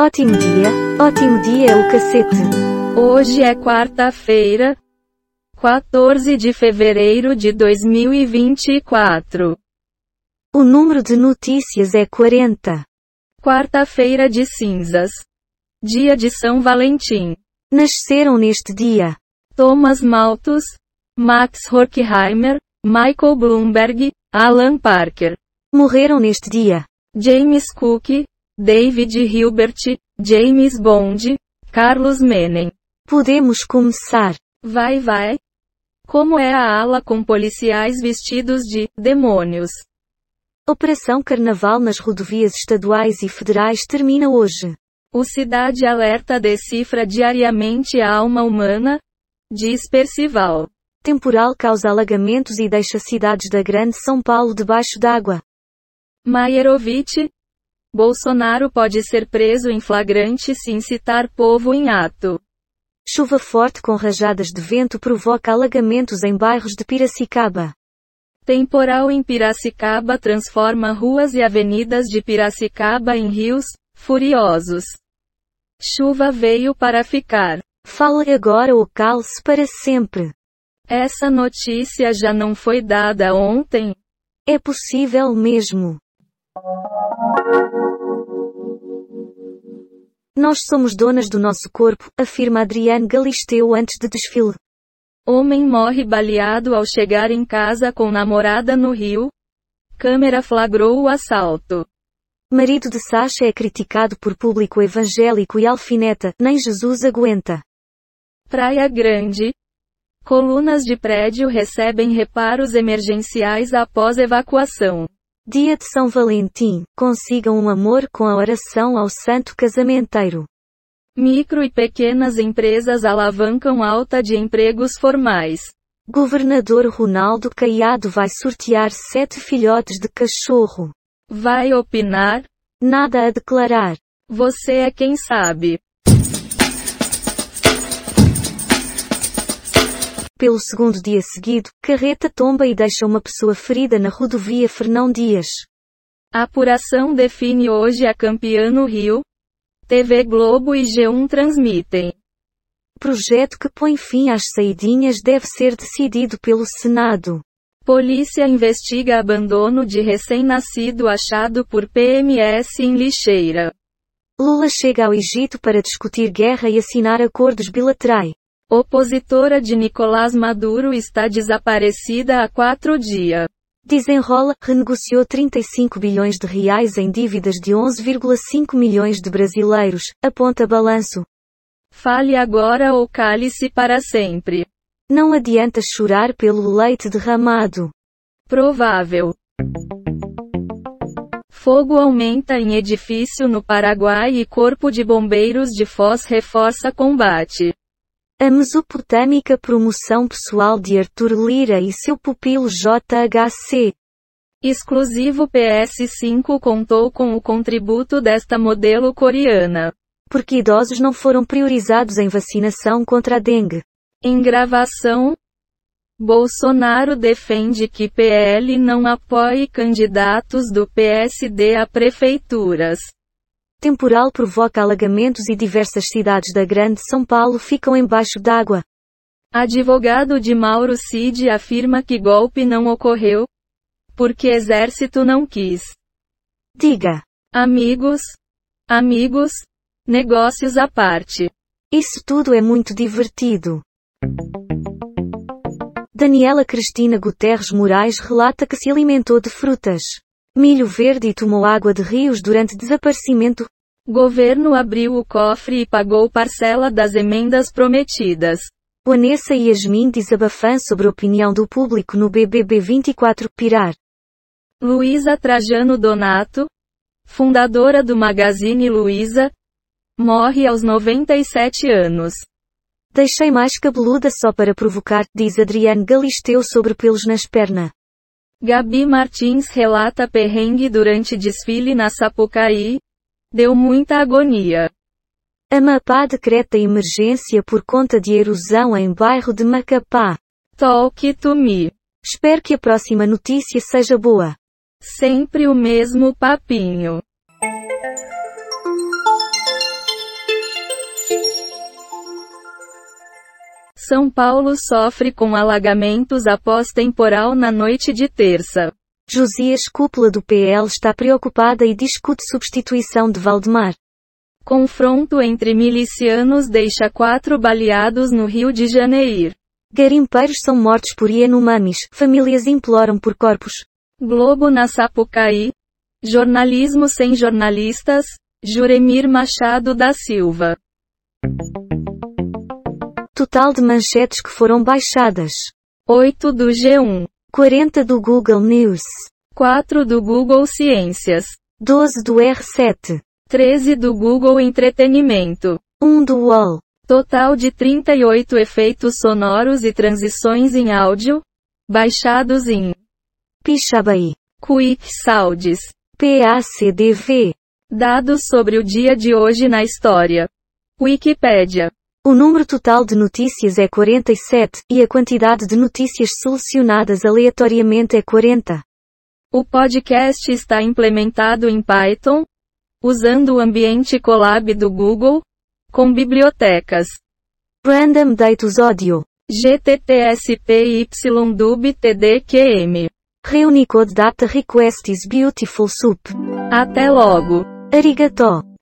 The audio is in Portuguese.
Ótimo dia, ótimo dia o cacete. Hoje é quarta-feira, 14 de fevereiro de 2024. O número de notícias é 40. Quarta-feira de cinzas. Dia de São Valentim. Nasceram neste dia Thomas Malthus, Max Horkheimer, Michael Bloomberg, Alan Parker. Morreram neste dia James Cook, David Hilbert, James Bond, Carlos Menem. Podemos começar. Vai vai. Como é a ala com policiais vestidos de demônios? Operação Carnaval nas rodovias estaduais e federais termina hoje. O Cidade Alerta decifra diariamente a alma humana? Diz Percival. Temporal causa alagamentos e deixa cidades da Grande São Paulo debaixo d'água. Maierovitch, Bolsonaro pode ser preso em flagrante se incitar povo em ato. Chuva forte com rajadas de vento provoca alagamentos em bairros de Piracicaba. Temporal em Piracicaba transforma ruas e avenidas de Piracicaba em rios, furiosos. Chuva veio para ficar. Fala agora ou calce para sempre. Essa notícia já não foi dada ontem? É possível mesmo. Nós somos donas do nosso corpo, afirma Adriane Galisteu antes de desfile. Homem morre baleado ao chegar em casa com namorada no Rio. Câmera flagrou o assalto. Marido de Sasha é criticado por público evangélico e alfineta, nem Jesus aguenta. Praia Grande. Colunas de prédio recebem reparos emergenciais após evacuação. Dia de São Valentim, consigam um amor com a oração ao santo casamenteiro. Micro e pequenas empresas alavancam alta de empregos formais. Governador Ronaldo Caiado vai sortear sete filhotes de cachorro. Vai opinar? Nada a declarar. Você é quem sabe. Pelo segundo dia seguido, carreta tomba e deixa uma pessoa ferida na rodovia Fernão Dias. A apuração define hoje a campeã no Rio. TV Globo e G1 transmitem. Projeto que põe fim às saidinhas deve ser decidido pelo Senado. Polícia investiga abandono de recém-nascido achado por PMS em lixeira. Lula chega ao Egito para discutir guerra e assinar acordos bilaterais. Opositora de Nicolás Maduro está desaparecida há quatro dias. Desenrola, renegociou 35 bilhões de reais em dívidas de 11,5 milhões de brasileiros, aponta balanço. Fale agora ou cale-se para sempre. Não adianta chorar pelo leite derramado. Provável. Fogo aumenta em edifício no Paraguai e Corpo de Bombeiros de Foz reforça combate. A mesopotâmica promoção pessoal de Arthur Lira e seu pupilo JHC. Exclusivo PS5 contou com o contributo desta modelo coreana. Porque idosos não foram priorizados em vacinação contra a dengue. Em gravação, Bolsonaro defende que PL não apoie candidatos do PSD a prefeituras. Temporal provoca alagamentos e diversas cidades da Grande São Paulo ficam embaixo d'água. Advogado de Mauro Cid afirma que golpe não ocorreu, porque exército não quis. Diga. Amigos, amigos, negócios à parte. Isso tudo é muito divertido. Daniela Cristina Guterres Moraes relata que se alimentou de frutas, milho verde e tomou água de rios durante desaparecimento. Governo abriu o cofre e pagou parcela das emendas prometidas. Vanessa e Yasmin desabafam sobre a opinião do público no BBB 24 Pirar. Luísa Trajano Donato, fundadora do Magazine Luiza, morre aos 97 anos. Deixei mais cabeluda só para provocar, diz Adriane Galisteu sobre pelos nas pernas. Gabi Martins relata perrengue durante desfile na Sapucaí. Deu muita agonia. Amapá decreta emergência por conta de erosão em bairro de Macapá. Talk to me. Espero que a próxima notícia seja boa. Sempre o mesmo papinho. São Paulo sofre com alagamentos após temporal na noite de terça. Josias Cúpula do PL está preocupada e discute substituição de Valdemar. Confronto entre milicianos deixa quatro baleados no Rio de Janeiro. Garimpeiros são mortos por Yanomamis, famílias imploram por corpos. Globo na Sapucaí. Jornalismo sem jornalistas. Juremir Machado da Silva. Total de manchetes que foram baixadas. 8 do G1. 40 do Google News. 4 do Google Ciências. 12 do R7. 13 do Google Entretenimento. 1 do UOL. Total de 38 efeitos sonoros e transições em áudio, baixados em Pixabay. Quick Sounds. PACDV. Dados sobre o dia de hoje na história. Wikipédia. O número total de notícias é 47, e a quantidade de notícias selecionadas aleatoriamente é 40. O podcast está implementado em Python, usando o ambiente Colab do Google, com bibliotecas Random Datus Audio. GTTSPYDUB-TDQM. Reunicode Data Request is Beautiful Soup. Até logo! Arigato.